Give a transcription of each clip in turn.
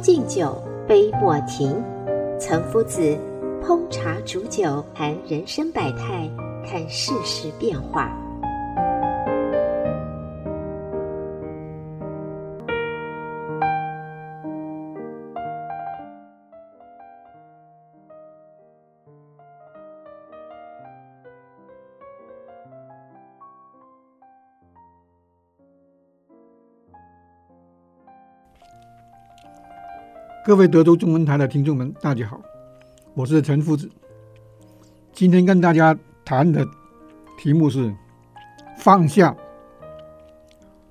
敬酒，杯莫停。岑夫子烹茶煮酒，谈人生百态，看世事变化。各位德州中文台的听众们，大家好，我是陈夫子。今天跟大家谈的题目是放下。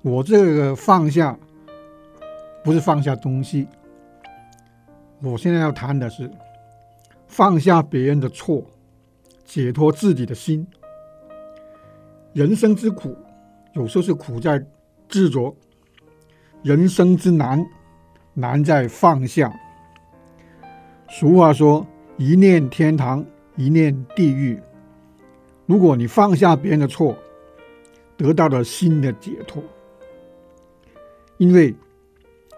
我这个放下不是放下东西，我现在要谈的是放下别人的错，解脱自己的心。人生之苦，有时候是苦在执着；人生之难。难在放下。俗话说：“一念天堂，一念地狱。”如果你放下别人的错，得到了新的解脱。因为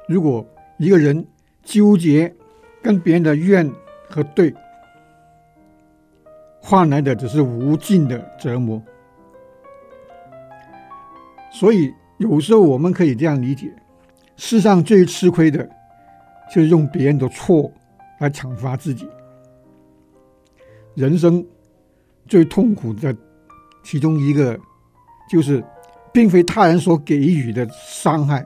如果一个人纠结跟别人的怨和对，换来的只是无尽的折磨。所以有时候我们可以这样理解。世上最吃亏的，就是用别人的错来惩罚自己。人生最痛苦的其中一个，就是并非他人所给予的伤害，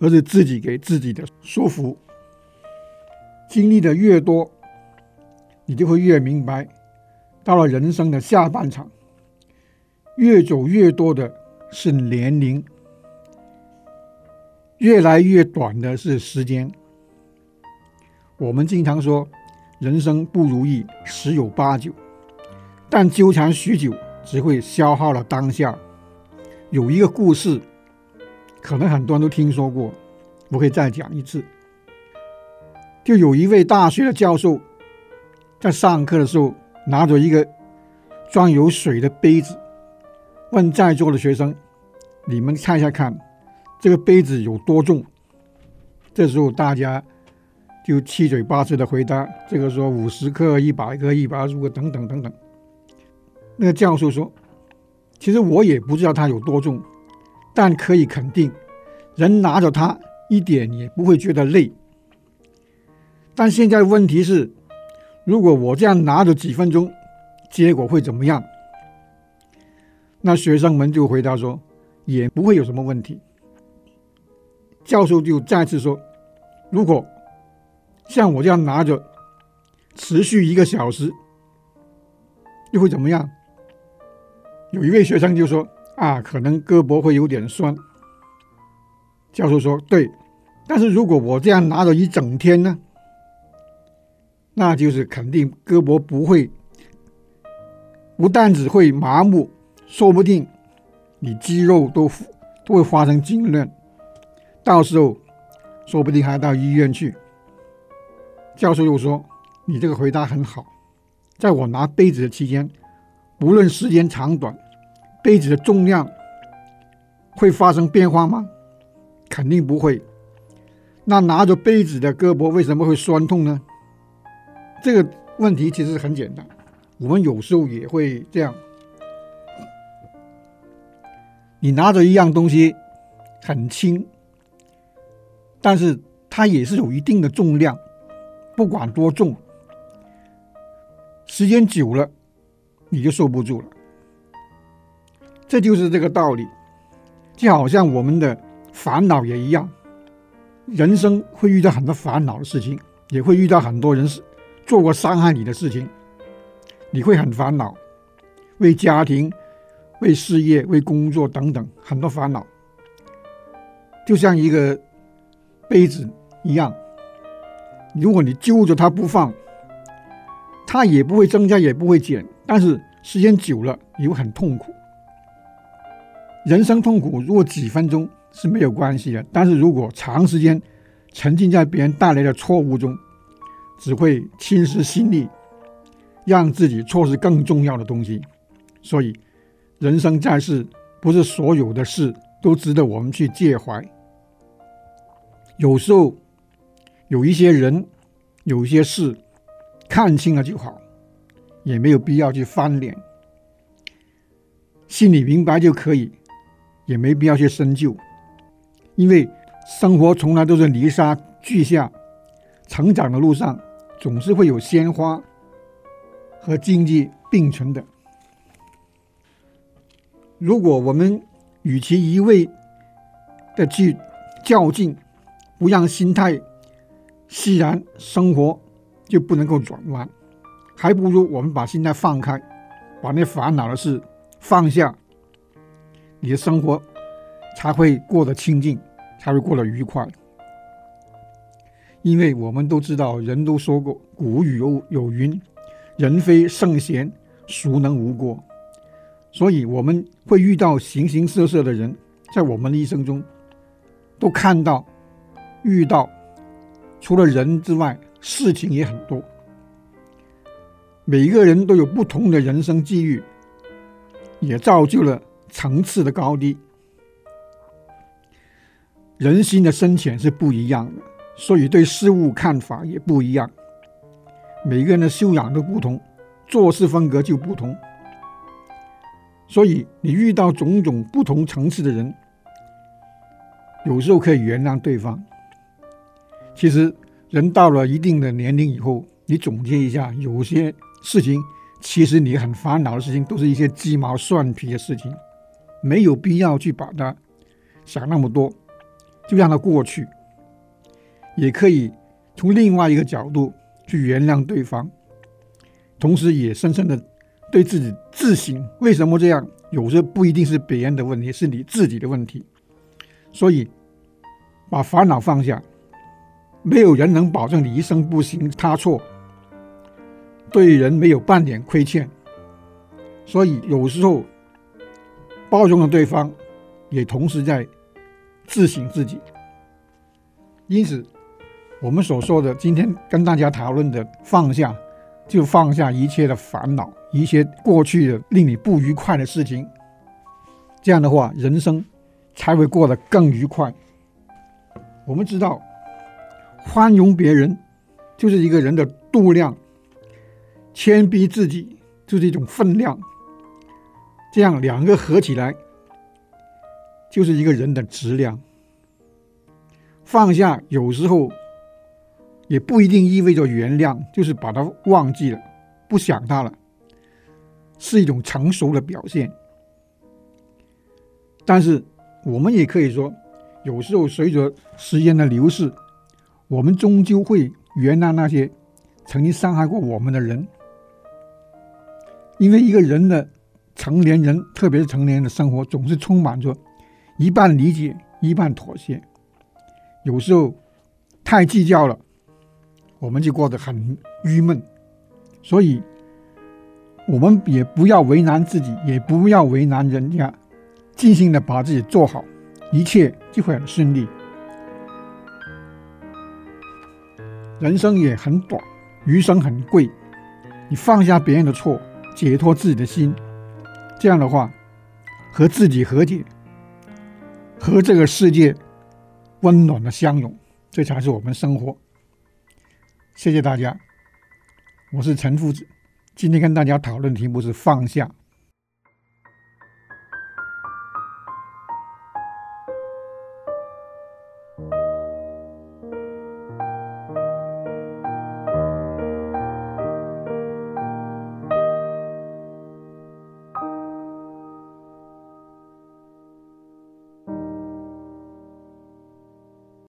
而是自己给自己的束缚。经历的越多，你就会越明白，到了人生的下半场，越走越多的是年龄。越来越短的是时间。我们经常说，人生不如意十有八九，但纠缠许久，只会消耗了当下。有一个故事，可能很多人都听说过，我可以再讲一次。就有一位大学的教授，在上课的时候，拿着一个装有水的杯子，问在座的学生：“你们猜一下看。”这个杯子有多重？这时候大家就七嘴八舌的回答：“这个说五十克、一百克、一百二十克等等等等。”那个教授说：“其实我也不知道它有多重，但可以肯定，人拿着它一点也不会觉得累。但现在问题是，如果我这样拿着几分钟，结果会怎么样？”那学生们就回答说：“也不会有什么问题。”教授就再次说：“如果像我这样拿着，持续一个小时，又会怎么样？”有一位学生就说：“啊，可能胳膊会有点酸。”教授说：“对，但是如果我这样拿着一整天呢？那就是肯定胳膊不会，不但只会麻木，说不定你肌肉都都会发生痉挛。”到时候，说不定还要到医院去。教授又说：“你这个回答很好，在我拿杯子的期间，无论时间长短，杯子的重量会发生变化吗？肯定不会。那拿着杯子的胳膊为什么会酸痛呢？这个问题其实很简单，我们有时候也会这样。你拿着一样东西，很轻。但是它也是有一定的重量，不管多重，时间久了你就受不住了。这就是这个道理，就好像我们的烦恼也一样，人生会遇到很多烦恼的事情，也会遇到很多人做过伤害你的事情，你会很烦恼，为家庭、为事业、为工作等等很多烦恼，就像一个杯子一样，如果你揪着它不放，它也不会增加，也不会减，但是时间久了你会很痛苦。人生痛苦，如果几分钟是没有关系的，但是如果长时间沉浸在别人带来的错误中，只会侵蚀心力，让自己错失更重要的东西。所以，人生在世，不是所有的事都值得我们去介怀。有时候，有一些人，有一些事，看清了就好，也没有必要去翻脸，心里明白就可以。也没必要去深究，因为生活从来都是泥沙俱下，成长的路上总是会有鲜花和荆棘并存的。如果我们与其一味的去较劲，不让心态释然，生活就不能够转弯，还不如我们把心态放开，把那烦恼的事放下。你的生活才会过得清静，才会过得愉快。因为我们都知道，人都说过，古语有有云：“人非圣贤，孰能无过？”所以我们会遇到形形色色的人，在我们的一生中，都看到、遇到，除了人之外，事情也很多。每一个人都有不同的人生际遇，也造就了。层次的高低，人心的深浅是不一样的，所以对事物看法也不一样。每个人的修养都不同，做事风格就不同。所以你遇到种种不同层次的人，有时候可以原谅对方。其实人到了一定的年龄以后，你总结一下，有些事情其实你很烦恼的事情，都是一些鸡毛蒜皮的事情。没有必要去把它想那么多，就让它过去。也可以从另外一个角度去原谅对方，同时也深深的对自己自省：为什么这样？有时候不一定是别人的问题，是你自己的问题。所以，把烦恼放下。没有人能保证你一生不行他错，对人没有半点亏欠。所以有时候。包容了对方，也同时在自省自己。因此，我们所说的今天跟大家讨论的放下，就放下一切的烦恼，一些过去的令你不愉快的事情。这样的话，人生才会过得更愉快。我们知道，宽容别人就是一个人的度量，谦卑自己就是一种分量。这样两个合起来，就是一个人的质量。放下有时候也不一定意味着原谅，就是把它忘记了，不想它了，是一种成熟的表现。但是我们也可以说，有时候随着时间的流逝，我们终究会原谅那些曾经伤害过我们的人，因为一个人的。成年人，特别是成年人的生活，总是充满着一半理解，一半妥协。有时候太计较了，我们就过得很郁闷。所以，我们也不要为难自己，也不要为难人家，尽心的把自己做好，一切就会很顺利。人生也很短，余生很贵，你放下别人的错，解脱自己的心。这样的话，和自己和解，和这个世界温暖的相融，这才是我们生活。谢谢大家，我是陈夫子，今天跟大家讨论题目是放下。